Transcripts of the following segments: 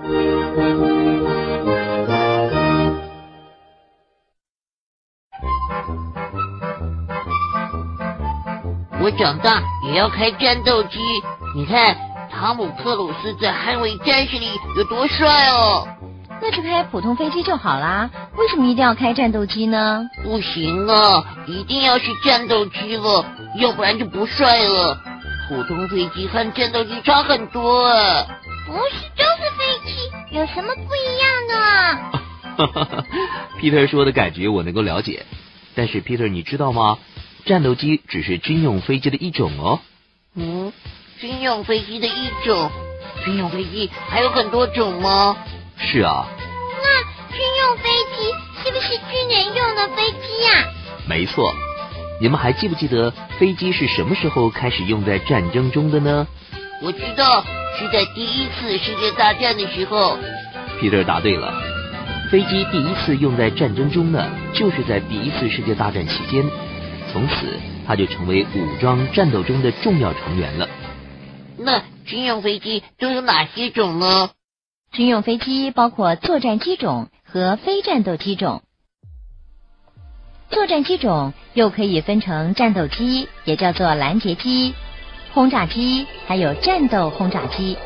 我长大也要开战斗机。你看，汤姆克鲁斯在《捍卫战士》里有多帅哦！那就开普通飞机就好啦，为什么一定要开战斗机呢？不行啊，一定要是战斗机了，要不然就不帅了。普通飞机和战斗机差很多啊。不是，就是飞机，有什么不一样的哈哈，Peter 说的感觉我能够了解，但是 Peter 你知道吗？战斗机只是军用飞机的一种哦。嗯，军用飞机的一种，军用飞机还有很多种吗？是啊。那军用飞机是不是军人用的飞机呀？没错。你们还记不记得飞机是什么时候开始用在战争中的呢？我知道是在第一次世界大战的时候。Peter 答对了。飞机第一次用在战争中呢，就是在第一次世界大战期间。从此，它就成为武装战斗中的重要成员了。那军用飞机都有哪些种呢？军用飞机包括作战机种和非战斗机种。作战机种又可以分成战斗机，也叫做拦截机、轰炸机，还有战斗轰炸机。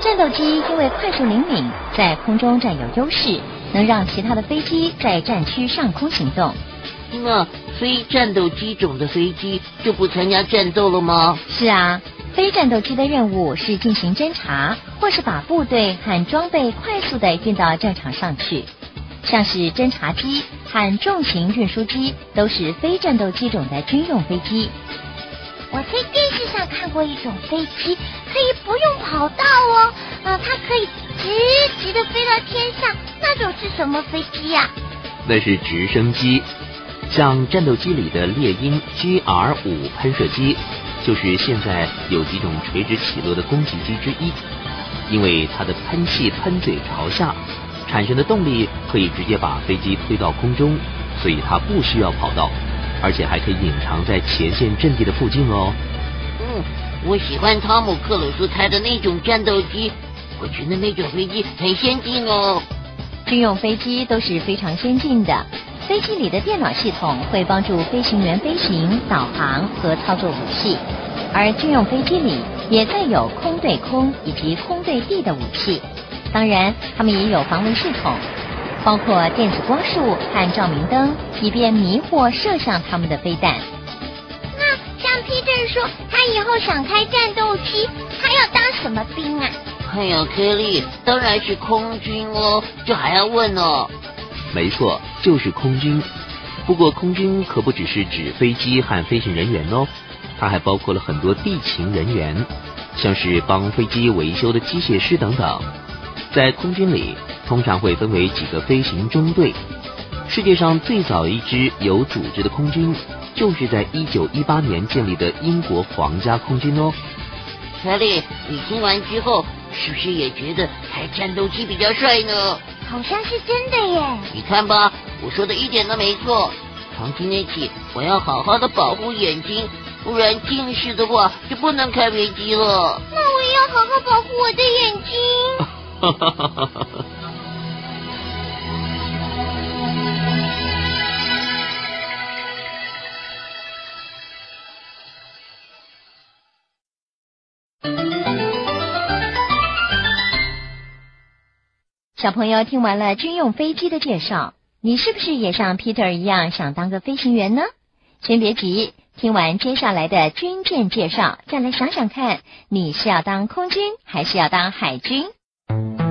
战斗机因为快速灵敏，在空中占有优势，能让其他的飞机在战区上空行动。那非战斗机种的飞机就不参加战斗了吗？是啊。非战斗机的任务是进行侦察，或是把部队和装备快速的运到战场上去。像是侦察机和重型运输机都是非战斗机种的军用飞机。我在电视上看过一种飞机，可以不用跑道哦，呃，它可以直直的飞到天上。那种是什么飞机呀？那是直升机，像战斗机里的猎鹰 GR 五喷射机。就是现在有几种垂直起落的攻击机之一，因为它的喷气喷嘴朝下，产生的动力可以直接把飞机推到空中，所以它不需要跑道，而且还可以隐藏在前线阵地的附近哦。嗯，我喜欢汤姆克鲁斯开的那种战斗机，我觉得那种飞机很先进哦。军用飞机都是非常先进的。飞机里的电脑系统会帮助飞行员飞行、导航和操作武器，而军用飞机里也带有空对空以及空对地的武器。当然，他们也有防卫系统，包括电子光束和照明灯，以便迷惑射向他们的飞弹。那像 Peter 说，他以后想开战斗机，他要当什么兵啊？哎呀，Kelly，当然是空军哦，这还要问哦。没错，就是空军。不过空军可不只是指飞机和飞行人员哦，它还包括了很多地勤人员，像是帮飞机维修的机械师等等。在空军里，通常会分为几个飞行中队。世界上最早一支有组织的空军，就是在一九一八年建立的英国皇家空军哦。查理，你听完之后，是不是也觉得开战斗机比较帅呢？好像是真的耶！你看吧，我说的一点都没错。从今天起，我要好好的保护眼睛，不然近视的话就不能开飞机了。那我也要好好保护我的眼哈哈哈哈哈。小朋友听完了军用飞机的介绍，你是不是也像 Peter 一样想当个飞行员呢？先别急，听完接下来的军舰介绍，再来想想看，你是要当空军还是要当海军？Thank you.